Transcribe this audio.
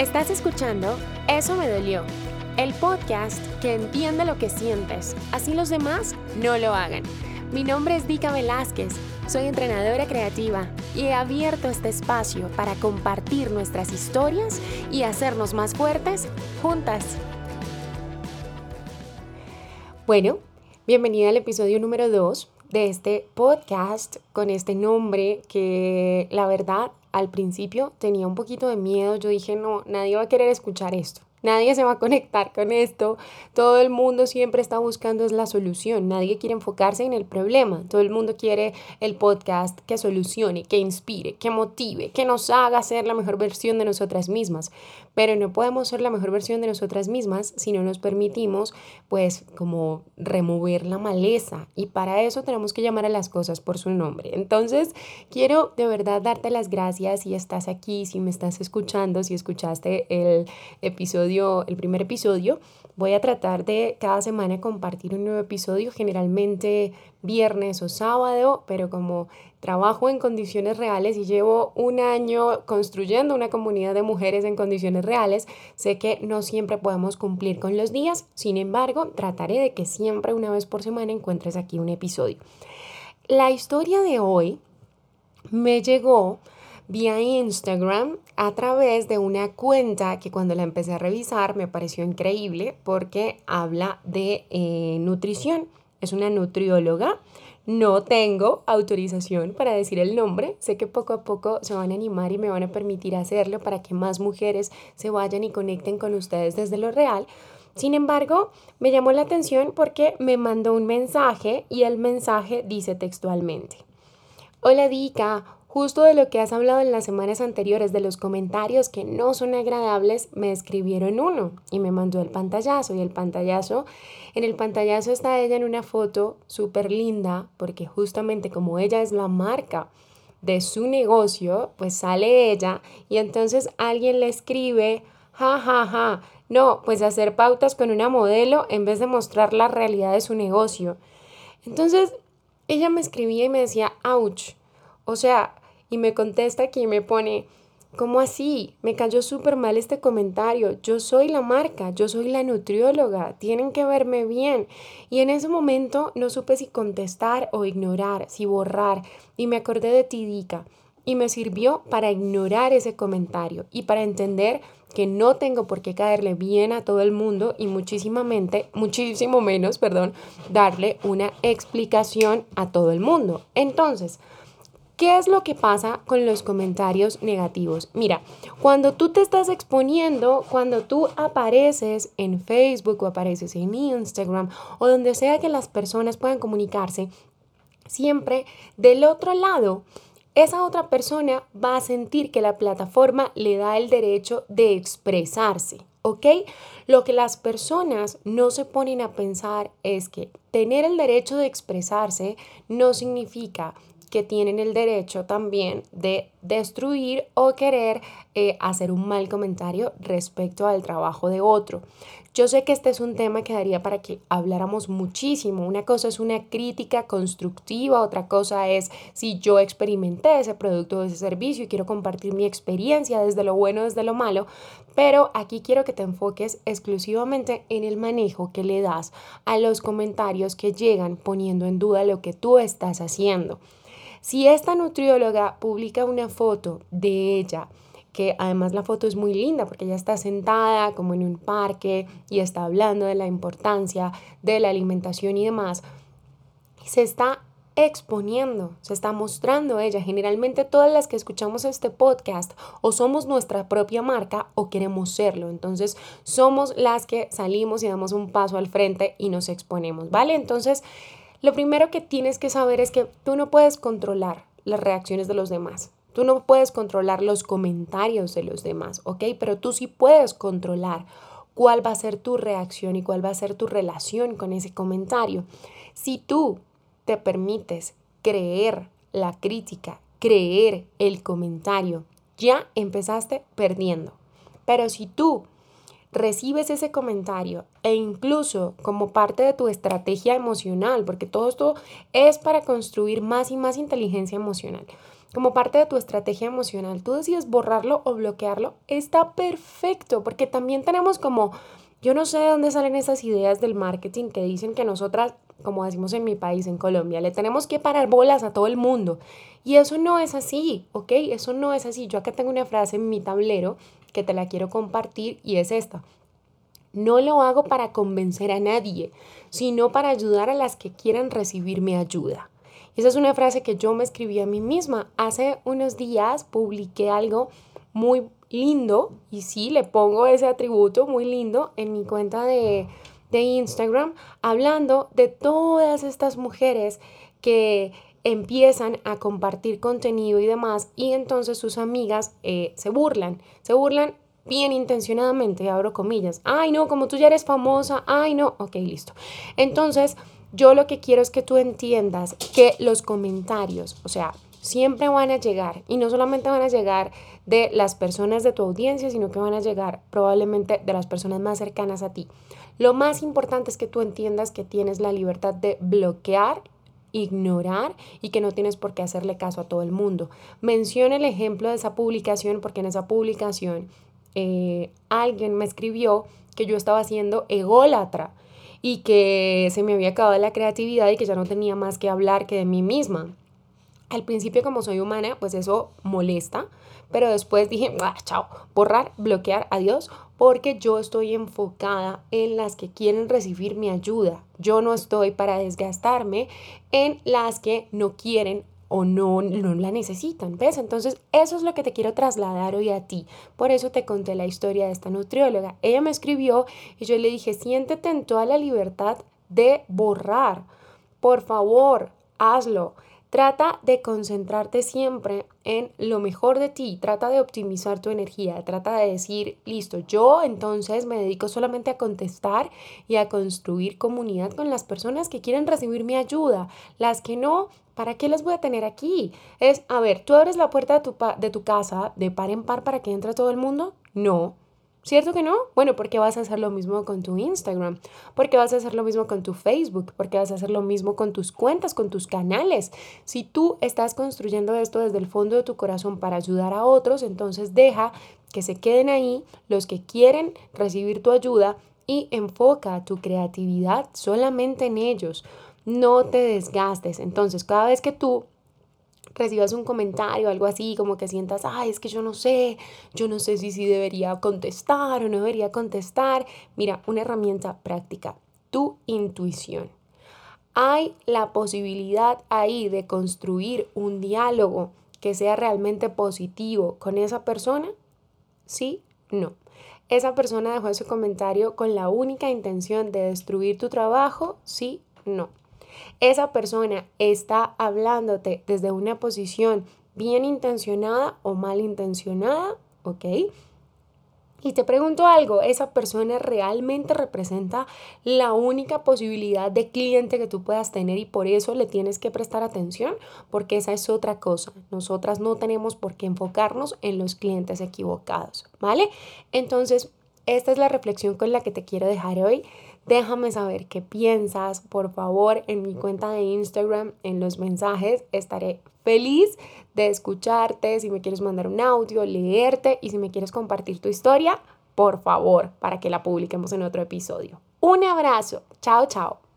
Estás escuchando Eso me dolió, el podcast que entiende lo que sientes, así los demás no lo hagan. Mi nombre es Vika Velázquez, soy entrenadora creativa y he abierto este espacio para compartir nuestras historias y hacernos más fuertes juntas. Bueno, bienvenida al episodio número 2 de este podcast con este nombre que la verdad al principio tenía un poquito de miedo. Yo dije, no, nadie va a querer escuchar esto. Nadie se va a conectar con esto. Todo el mundo siempre está buscando la solución. Nadie quiere enfocarse en el problema. Todo el mundo quiere el podcast que solucione, que inspire, que motive, que nos haga ser la mejor versión de nosotras mismas. Pero no podemos ser la mejor versión de nosotras mismas si no nos permitimos, pues, como remover la maleza. Y para eso tenemos que llamar a las cosas por su nombre. Entonces, quiero de verdad darte las gracias si estás aquí, si me estás escuchando, si escuchaste el episodio el primer episodio. Voy a tratar de cada semana compartir un nuevo episodio, generalmente viernes o sábado, pero como trabajo en condiciones reales y llevo un año construyendo una comunidad de mujeres en condiciones reales, sé que no siempre podemos cumplir con los días, sin embargo, trataré de que siempre una vez por semana encuentres aquí un episodio. La historia de hoy me llegó vía Instagram a través de una cuenta que cuando la empecé a revisar me pareció increíble porque habla de eh, nutrición. Es una nutrióloga. No tengo autorización para decir el nombre. Sé que poco a poco se van a animar y me van a permitir hacerlo para que más mujeres se vayan y conecten con ustedes desde lo real. Sin embargo, me llamó la atención porque me mandó un mensaje y el mensaje dice textualmente. Hola Dika, Justo de lo que has hablado en las semanas anteriores, de los comentarios que no son agradables, me escribieron uno y me mandó el pantallazo. Y el pantallazo, en el pantallazo está ella en una foto súper linda, porque justamente como ella es la marca de su negocio, pues sale ella y entonces alguien le escribe, ja, ja, ja, no, pues hacer pautas con una modelo en vez de mostrar la realidad de su negocio. Entonces, ella me escribía y me decía, ouch. O sea, y me contesta aquí y me pone, ¿cómo así? Me cayó súper mal este comentario. Yo soy la marca, yo soy la nutrióloga, tienen que verme bien. Y en ese momento no supe si contestar o ignorar, si borrar. Y me acordé de Tidica y me sirvió para ignorar ese comentario y para entender que no tengo por qué caerle bien a todo el mundo y muchísimamente, muchísimo menos, perdón, darle una explicación a todo el mundo. Entonces, ¿Qué es lo que pasa con los comentarios negativos? Mira, cuando tú te estás exponiendo, cuando tú apareces en Facebook o apareces en Instagram o donde sea que las personas puedan comunicarse, siempre del otro lado, esa otra persona va a sentir que la plataforma le da el derecho de expresarse. ¿ok? Lo que las personas no se ponen a pensar es que tener el derecho de expresarse no significa que tienen el derecho también de destruir o querer eh, hacer un mal comentario respecto al trabajo de otro. Yo sé que este es un tema que daría para que habláramos muchísimo. Una cosa es una crítica constructiva, otra cosa es si yo experimenté ese producto o ese servicio y quiero compartir mi experiencia desde lo bueno, desde lo malo, pero aquí quiero que te enfoques exclusivamente en el manejo que le das a los comentarios que llegan poniendo en duda lo que tú estás haciendo. Si esta nutrióloga publica una foto de ella, que además la foto es muy linda porque ella está sentada como en un parque y está hablando de la importancia de la alimentación y demás, se está exponiendo, se está mostrando ella. Generalmente todas las que escuchamos este podcast o somos nuestra propia marca o queremos serlo. Entonces somos las que salimos y damos un paso al frente y nos exponemos, ¿vale? Entonces lo primero que tienes que saber es que tú no puedes controlar las reacciones de los demás. Tú no puedes controlar los comentarios de los demás, ¿ok? Pero tú sí puedes controlar cuál va a ser tu reacción y cuál va a ser tu relación con ese comentario. Si tú te permites creer la crítica, creer el comentario, ya empezaste perdiendo. Pero si tú recibes ese comentario e incluso como parte de tu estrategia emocional, porque todo esto es para construir más y más inteligencia emocional. como parte de tu estrategia emocional, tú decides borrarlo o bloquearlo, está perfecto, porque también tenemos como, yo no sé de dónde salen esas ideas del marketing que dicen que nosotras, como decimos en mi país, en Colombia, le tenemos que parar bolas a todo el mundo. Y eso no es así, ¿ok? Eso no es así. Yo acá tengo una frase en mi tablero que te la quiero compartir y es esta. No lo hago para convencer a nadie, sino para ayudar a las que quieran recibir mi ayuda. Esa es una frase que yo me escribí a mí misma. Hace unos días publiqué algo muy lindo y sí, le pongo ese atributo muy lindo en mi cuenta de, Instagram, hablando de todas estas mujeres que empiezan a compartir contenido y demás y entonces sus amigas eh, se burlan, se burlan bien intencionadamente, abro comillas, ay no, como tú ya eres famosa, ay no, ok, listo. Entonces, yo lo que quiero es que tú entiendas que los comentarios, o sea, siempre van a llegar y no solamente van a llegar de las personas de tu audiencia, sino que van a llegar probablemente de las personas más cercanas a ti. Lo más importante es que tú entiendas que tienes la libertad de bloquear ignorar y que no tienes por qué hacerle caso a todo el mundo. Menciona el ejemplo de esa publicación porque en esa publicación eh, alguien me escribió que yo estaba siendo ególatra y que se me había acabado la creatividad y que ya no tenía más que hablar que de mí misma. Al principio como soy humana, pues eso molesta, pero después dije, ah, chao, borrar, bloquear, adiós, porque yo estoy enfocada en las que quieren recibir mi ayuda. Yo no estoy para desgastarme en las que no quieren o no, no la necesitan, ¿ves? Entonces, eso es lo que te quiero trasladar hoy a ti. Por eso te conté la historia de esta nutrióloga. Ella me escribió y yo le dije, siéntete en toda la libertad de borrar. Por favor, hazlo. Trata de concentrarte siempre en lo mejor de ti, trata de optimizar tu energía, trata de decir, listo, yo entonces me dedico solamente a contestar y a construir comunidad con las personas que quieren recibir mi ayuda, las que no, ¿para qué las voy a tener aquí? Es, a ver, tú abres la puerta de tu, de tu casa de par en par para que entre todo el mundo, no, ¿Cierto que no? Bueno, porque vas a hacer lo mismo con tu Instagram, porque vas a hacer lo mismo con tu Facebook, porque vas a hacer lo mismo con tus cuentas, con tus canales. Si tú estás construyendo esto desde el fondo de tu corazón para ayudar a otros, entonces deja que se queden ahí los que quieren recibir tu ayuda y enfoca tu creatividad solamente en ellos. No te desgastes. Entonces, cada vez que tú recibas un comentario, algo así, como que sientas, ay, es que yo no sé, yo no sé si sí debería contestar o no debería contestar. Mira, una herramienta práctica, tu intuición. Hay la posibilidad ahí de construir un diálogo que sea realmente positivo con esa persona. ¿Sí? No. Esa persona dejó ese comentario con la única intención de destruir tu trabajo. ¿Sí? No esa persona está hablándote desde una posición bien intencionada o mal intencionada, ¿ok? Y te pregunto algo, ¿esa persona realmente representa la única posibilidad de cliente que tú puedas tener y por eso le tienes que prestar atención? Porque esa es otra cosa. Nosotras no tenemos por qué enfocarnos en los clientes equivocados, ¿vale? Entonces, esta es la reflexión con la que te quiero dejar hoy. Déjame saber qué piensas, por favor, en mi cuenta de Instagram, en los mensajes. Estaré feliz de escucharte, si me quieres mandar un audio, leerte y si me quieres compartir tu historia, por favor, para que la publiquemos en otro episodio. Un abrazo. Chao, chao.